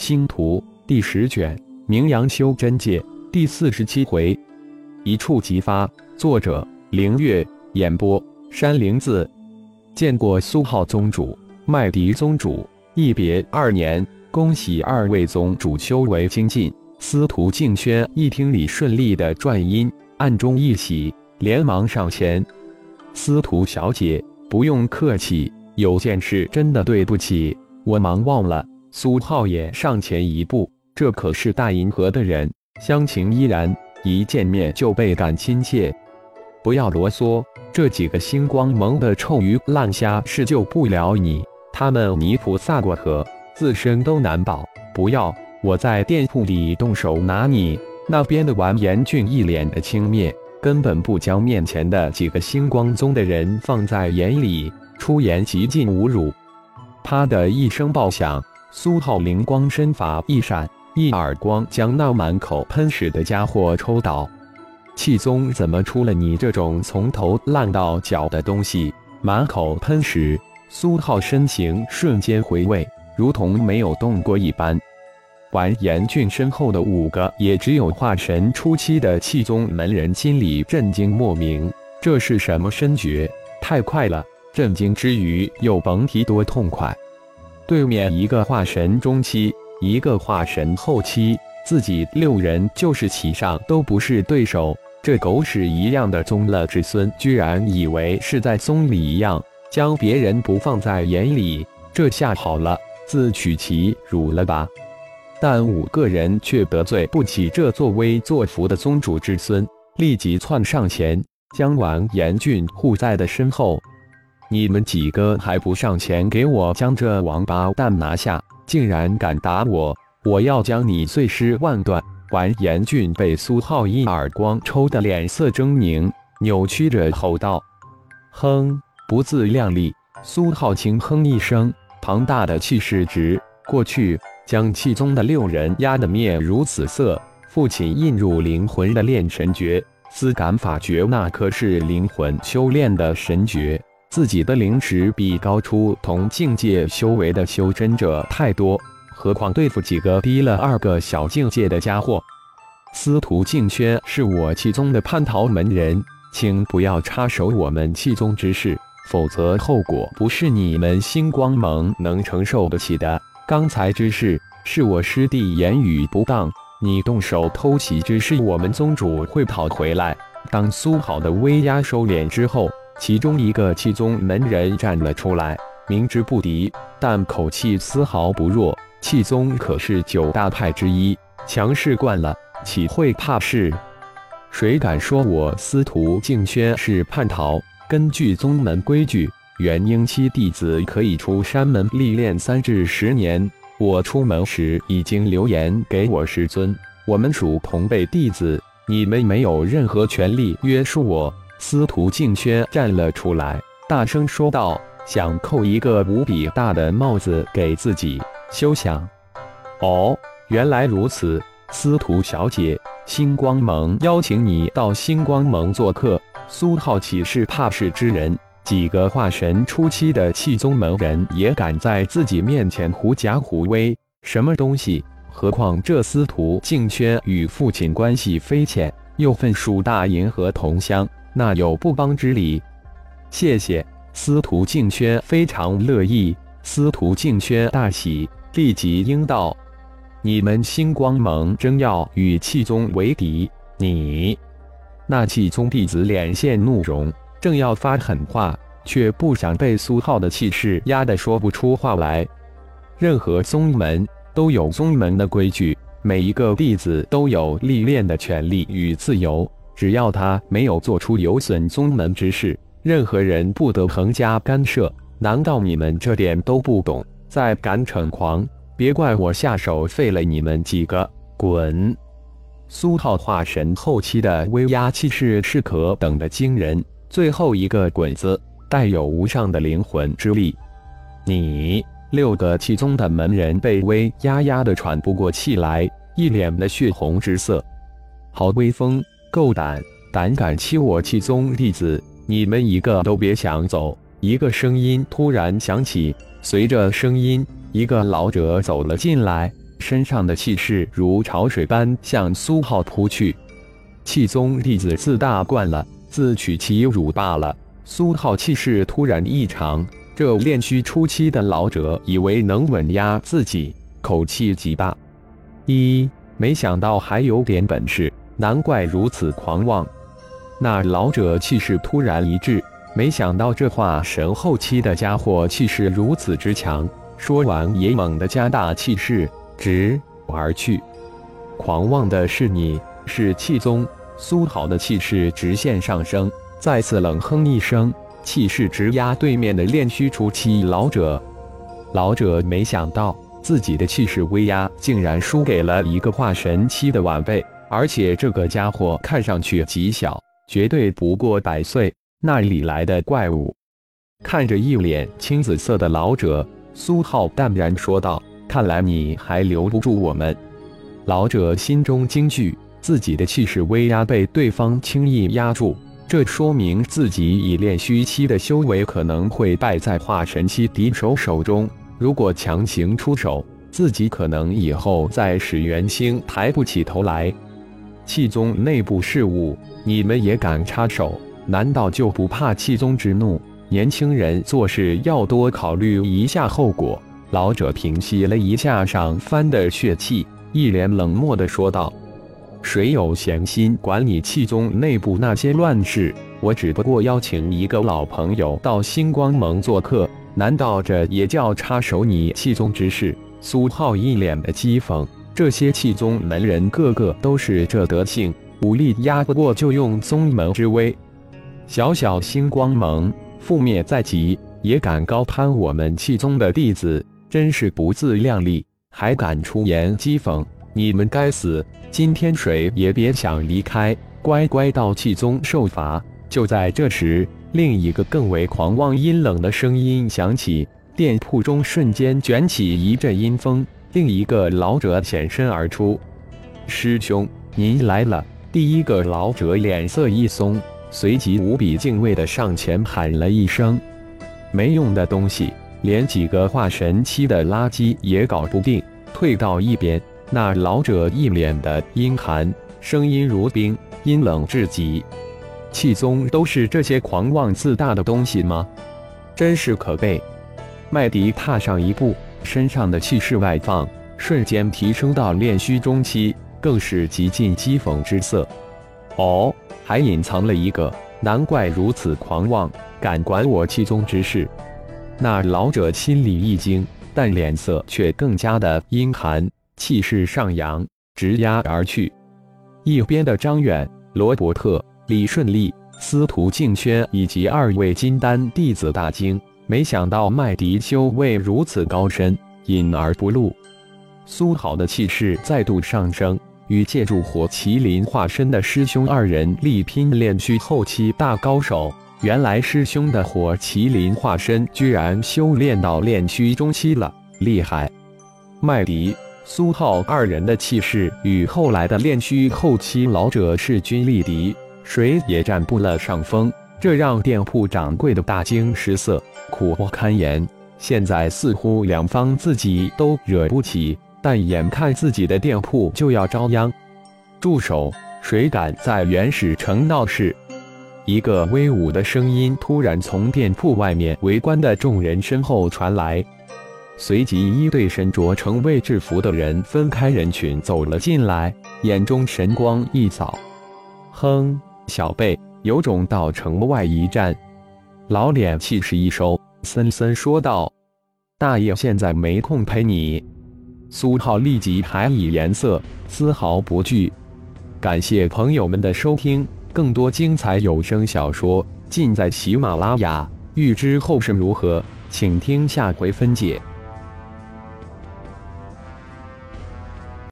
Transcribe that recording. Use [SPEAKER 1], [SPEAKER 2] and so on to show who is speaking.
[SPEAKER 1] 星图第十卷，名扬修真界第四十七回，一触即发。作者：凌月。演播：山灵子。见过苏浩宗主、麦迪宗主，一别二年，恭喜二位宗主修为精进。司徒静轩一听李顺利的传音，暗中一喜，连忙上前：“司徒小姐，不用客气，有件事真的对不起，我忙忘了。”苏浩也上前一步，这可是大银河的人，乡情依然，一见面就倍感亲切。不要啰嗦，这几个星光盟的臭鱼烂虾是救不了你，他们泥菩萨过河，自身都难保。不要，我在店铺里动手拿你。那边的完颜俊一脸的轻蔑，根本不将面前的几个星光宗的人放在眼里，出言极尽侮辱。啪的一声爆响。苏浩灵光身法一闪，一耳光将那满口喷屎的家伙抽倒。气宗怎么出了你这种从头烂到脚的东西？满口喷屎！苏浩身形瞬间回位，如同没有动过一般。完颜俊身后的五个也只有化神初期的气宗门人心里震惊莫名，这是什么身诀？太快了！震惊之余又甭提多痛快。对面一个化神中期，一个化神后期，自己六人就是齐上都不是对手。这狗屎一样的宗了之孙，居然以为是在宗里一样，将别人不放在眼里。这下好了，自取其辱了吧？但五个人却得罪不起这作威作福的宗主之孙，立即窜上前，将完颜俊护在的身后。你们几个还不上前给我将这王八蛋拿下！竟然敢打我，我要将你碎尸万段！完颜俊被苏浩一耳光抽得脸色狰狞，扭曲着吼道：“哼，不自量力！”苏浩轻哼一声，庞大的气势值过去，将气宗的六人压得面如死色。父亲印入灵魂的炼神诀——思感法诀，那可是灵魂修炼的神诀。自己的灵识比高出同境界修为的修真者太多，何况对付几个低了二个小境界的家伙？司徒静轩是我气宗的叛逃门人，请不要插手我们气宗之事，否则后果不是你们星光盟能承受得起的。刚才之事是我师弟言语不当，你动手偷袭之事，我们宗主会讨回来。当苏好的威压收敛之后。其中一个气宗门人站了出来，明知不敌，但口气丝毫不弱。气宗可是九大派之一，强势惯了，岂会怕事？谁敢说我司徒静轩是叛逃？根据宗门规矩，元婴期弟子可以出山门历练三至十年。我出门时已经留言给我师尊，我们属同辈弟子，你们没有任何权利约束我。司徒静轩站了出来，大声说道：“想扣一个无比大的帽子给自己，休想！”哦，原来如此，司徒小姐，星光盟邀请你到星光盟做客。苏浩岂是怕事之人？几个化神初期的气宗门人也敢在自己面前狐假虎威？什么东西？何况这司徒静轩与父亲关系匪浅，又分属大银河同乡。那有不帮之理？谢谢司徒静轩，非常乐意。司徒静轩大喜，立即应道：“你们星光盟正要与气宗为敌，你……”那气宗弟子脸现怒容，正要发狠话，却不想被苏浩的气势压得说不出话来。任何宗门都有宗门的规矩，每一个弟子都有历练的权利与自由。只要他没有做出有损宗门之事，任何人不得横加干涉。难道你们这点都不懂？再敢逞狂，别怪我下手废了你们几个！滚！苏浩化神后期的威压气势是可等的惊人，最后一个“滚”字带有无上的灵魂之力。你六个气宗的门人被威压压得喘不过气来，一脸的血红之色，好威风！够胆，胆敢欺我气宗弟子，你们一个都别想走！一个声音突然响起，随着声音，一个老者走了进来，身上的气势如潮水般向苏浩扑去。气宗弟子自大惯了，自取其辱罢了。苏浩气势突然异常，这炼虚初期的老者以为能稳压自己，口气极大。一没想到还有点本事，难怪如此狂妄。那老者气势突然一滞，没想到这话神后期的家伙气势如此之强。说完也猛地加大气势，直而去。狂妄的是你，是气宗。苏好的气势直线上升，再次冷哼一声，气势直压对面的炼虚初期老者。老者没想到自己的气势威压竟然输给了一个化神期的晚辈，而且这个家伙看上去极小，绝对不过百岁，那里来的怪物？看着一脸青紫色的老者，苏浩淡然说道：“看来你还留不住我们。”老者心中惊惧。自己的气势威压被对方轻易压住，这说明自己以炼虚期的修为可能会败在化神期敌手手中。如果强行出手，自己可能以后在始元星抬不起头来。气宗内部事务，你们也敢插手？难道就不怕气宗之怒？年轻人做事要多考虑一下后果。老者平息了一下上翻的血气，一脸冷漠地说道。谁有闲心管理气宗内部那些乱事？我只不过邀请一个老朋友到星光盟做客，难道这也叫插手你气宗之事？苏浩一脸的讥讽。这些气宗门人个个都是这德性，武力压不过就用宗门之威。小小星光盟，覆灭在即，也敢高攀我们气宗的弟子，真是不自量力，还敢出言讥讽！你们该死！今天谁也别想离开，乖乖到气宗受罚。就在这时，另一个更为狂妄阴冷的声音响起，店铺中瞬间卷起一阵阴风。另一个老者显身而出：“师兄，您来了！”第一个老者脸色一松，随即无比敬畏地上前喊了一声：“没用的东西，连几个化神期的垃圾也搞不定，退到一边。”那老者一脸的阴寒，声音如冰，阴冷至极。气宗都是这些狂妄自大的东西吗？真是可悲！麦迪踏上一步，身上的气势外放，瞬间提升到炼虚中期，更是极尽讥讽之色。哦，还隐藏了一个，难怪如此狂妄，敢管我气宗之事。那老者心里一惊，但脸色却更加的阴寒。气势上扬，直压而去。一边的张远、罗伯特、李顺利、司徒静轩以及二位金丹弟子大惊，没想到麦迪修为如此高深，隐而不露。苏好的气势再度上升，与借助火麒麟化身的师兄二人力拼炼虚后期大高手。原来师兄的火麒麟化身居然修炼到炼虚中期了，厉害！麦迪。苏浩二人的气势与后来的炼虚后期老者势均力敌，谁也占不了上风，这让店铺掌柜的大惊失色，苦不堪言。现在似乎两方自己都惹不起，但眼看自己的店铺就要遭殃。住手！谁敢在原始城闹事？一个威武的声音突然从店铺外面围观的众人身后传来。随即，一队身着成卫制服的人分开人群走了进来，眼中神光一扫。哼，小辈，有种到城外一战。老脸气势一收，森森说道：“大爷现在没空陪你。”苏浩立即还以颜色，丝毫不惧。感谢朋友们的收听，更多精彩有声小说尽在喜马拉雅。欲知后事如何，请听下回分解。